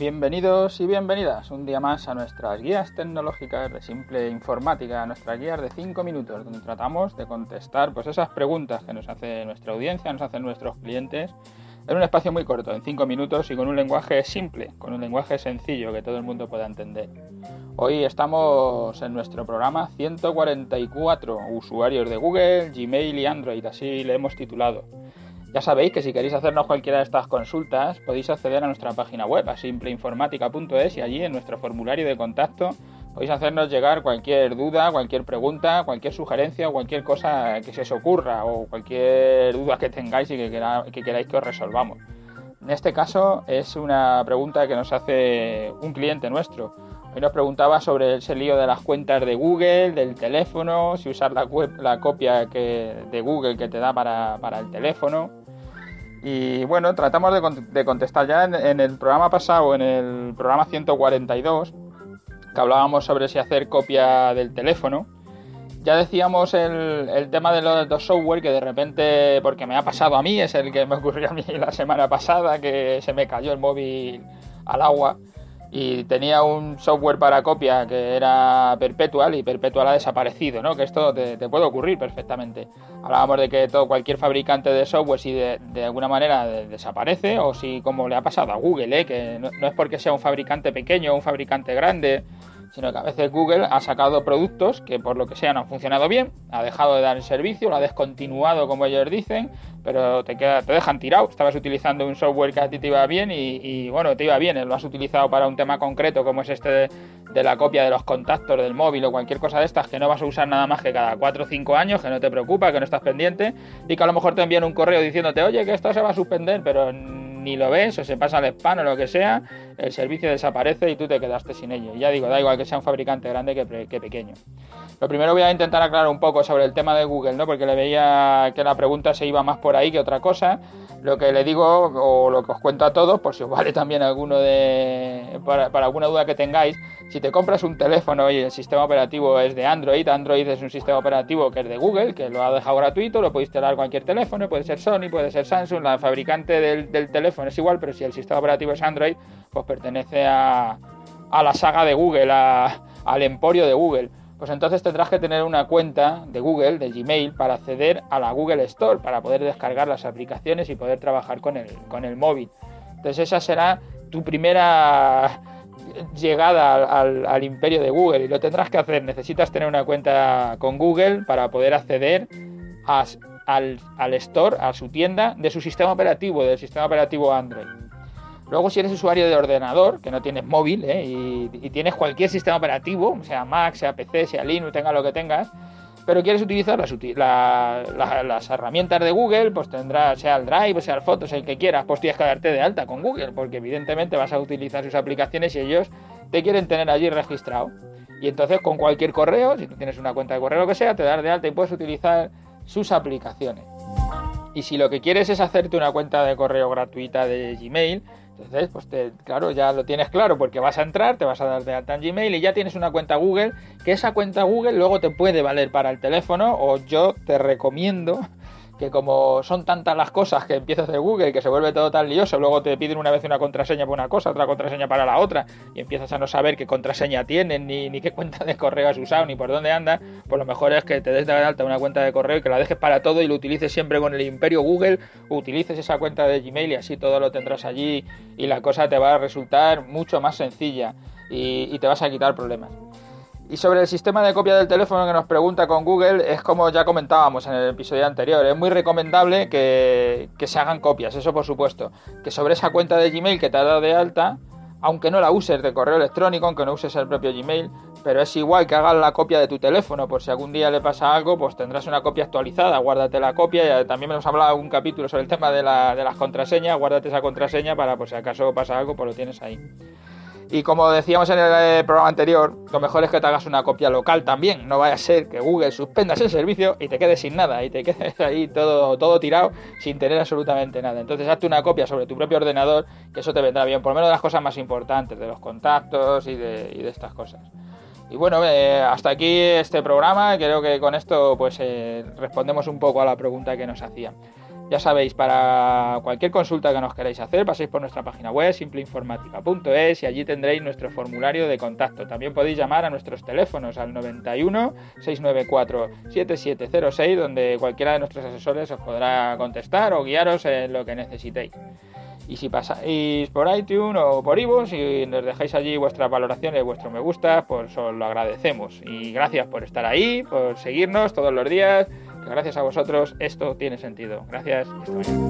Bienvenidos y bienvenidas un día más a nuestras guías tecnológicas de simple informática, nuestras guías de 5 minutos, donde tratamos de contestar pues esas preguntas que nos hace nuestra audiencia, nos hacen nuestros clientes, en un espacio muy corto, en 5 minutos y con un lenguaje simple, con un lenguaje sencillo que todo el mundo pueda entender. Hoy estamos en nuestro programa 144, usuarios de Google, Gmail y Android, así le hemos titulado. Ya sabéis que si queréis hacernos cualquiera de estas consultas, podéis acceder a nuestra página web, a simpleinformática.es, y allí en nuestro formulario de contacto podéis hacernos llegar cualquier duda, cualquier pregunta, cualquier sugerencia cualquier cosa que se os ocurra o cualquier duda que tengáis y que, que queráis que os resolvamos. En este caso es una pregunta que nos hace un cliente nuestro. Hoy nos preguntaba sobre ese lío de las cuentas de Google, del teléfono, si usar la, copia que, de Google que te da para el teléfono. Y bueno, tratamos de, contestar ya en, el programa pasado, en el programa 142, que hablábamos sobre si hacer copia del teléfono. Ya decíamos el, tema de los, dos software que de repente, porque me ha pasado a mí, es el que me ocurrió a mí la semana pasada, que se me cayó el móvil al agua y tenía un software para copia que era Perpetual y Perpetual ha desaparecido, ¿no? Que esto te, puede ocurrir perfectamente. Hablábamos de que todo cualquier fabricante de software si de, alguna manera desaparece o si como le ha pasado a Google, ¿eh? que no, es porque sea un fabricante pequeño o un fabricante grande sino que a veces Google ha sacado productos que por lo que sea no han funcionado bien, ha dejado de dar el servicio, lo ha descontinuado como ellos dicen, pero te, queda, te dejan tirado. Estabas utilizando un software que a ti te iba bien y, bueno, te iba bien, lo has utilizado para un tema concreto como es este de, la copia de los contactos del móvil o cualquier cosa de estas que no vas a usar nada más que cada 4 o 5 años, que no te preocupa, que no estás pendiente y que a lo mejor te envían un correo diciéndote, oye, que esto se va a suspender, pero ni lo ves o se pasa al spam o lo que sea, el servicio desaparece y tú te quedaste sin ello. ya digo, da igual que sea un fabricante grande que, pequeño. Lo primero voy a intentar aclarar un poco sobre el tema de Google, ¿no? Porque le veía que la pregunta se iba más por ahí que otra cosa. Lo que le digo o lo que os cuento a todos, por si os vale también alguno de para, para alguna duda que tengáis, si te compras un teléfono y el sistema operativo es de Android, Android es un sistema operativo que es de Google, que lo ha dejado gratuito, lo podéis instalar cualquier teléfono, puede ser Sony, puede ser Samsung, la fabricante del, teléfono es igual, pero si el sistema operativo es Android, pues pertenece a, la saga de Google, al emporio de Google. Pues entonces tendrás que tener una cuenta de Google, de Gmail, para acceder a la Google Store, para poder descargar las aplicaciones y poder trabajar con el, con el móvil. Entonces esa será tu primera llegada al, imperio de Google y lo tendrás que hacer. Necesitas tener una cuenta con Google para poder acceder al, store, a su tienda de su sistema operativo, del sistema operativo Android. Luego, si eres usuario de ordenador, que no tienes móvil ¿eh? y, y, tienes cualquier sistema operativo, sea Mac, sea PC, sea Linux, tenga lo que tengas, pero quieres utilizar las, herramientas de Google, pues tendrás, sea el Drive, sea el Fotos, el que quieras, pues tienes que darte de alta con Google, porque evidentemente vas a utilizar sus aplicaciones y ellos te quieren tener allí registrado. Y entonces con cualquier correo, si tú tienes una cuenta de correo lo que sea, te das de alta y puedes utilizar sus aplicaciones. Y si lo que quieres es hacerte una cuenta de correo gratuita de Gmail, entonces, pues claro, ya lo tienes claro porque vas a entrar, te vas a dar de alta Gmail y ya tienes una cuenta Google, que esa cuenta Google luego te puede valer para el teléfono o yo te recomiendo que como son tantas las cosas que empiezas de Google que se vuelve todo tan lioso, luego te piden una vez una contraseña para una cosa, otra contraseña para la otra, y empiezas a no saber qué contraseña tienen, ni, ni qué cuenta de correo has usado, ni por dónde anda, pues lo mejor es que te des de alta una cuenta de correo y que la dejes para todo y lo utilices siempre con el imperio Google, utilices esa cuenta de Gmail y así todo lo tendrás allí y la cosa te va a resultar mucho más sencilla y te vas a quitar problemas. Y sobre el sistema de copia del teléfono que nos pregunta con Google, es como ya comentábamos en el episodio anterior, es muy recomendable que, se hagan copias, eso por supuesto. Que sobre esa cuenta de Gmail que te ha dado de alta, aunque no la uses de correo electrónico, aunque no uses el propio Gmail, pero es igual que hagas la copia de tu teléfono, por si algún día le pasa algo, pues tendrás una copia actualizada, guárdate la copia, también hemos hablado un capítulo sobre el tema de, la, de las contraseñas, guárdate esa contraseña para por si acaso pasa algo, pues lo tienes ahí. Y como decíamos en el eh, programa anterior, lo mejor es que te hagas una copia local también. No vaya a ser que Google suspenda ese servicio y te quedes sin nada y te quedes ahí todo, todo tirado sin tener absolutamente nada. Entonces hazte una copia sobre tu propio ordenador, que eso te vendrá bien, por lo menos de las cosas más importantes, de los contactos y de, estas cosas. Y bueno, eh, hasta aquí este programa. Creo que con esto pues eh, respondemos un poco a la pregunta que nos hacían. Ya sabéis, para cualquier consulta que nos queráis hacer, paséis por nuestra página web simpleinformática.es y allí tendréis nuestro formulario de contacto. También podéis llamar a nuestros teléfonos al 91 694 7706, donde cualquiera de nuestros asesores os podrá contestar o guiaros en lo que necesitéis. Y si pasáis por iTunes o por iVoox y nos dejáis allí vuestras valoraciones, vuestro me gusta, pues os lo agradecemos. Y gracias por estar ahí, por seguirnos todos los días gracias a vosotros esto tiene sentido. Gracias y hasta mañana.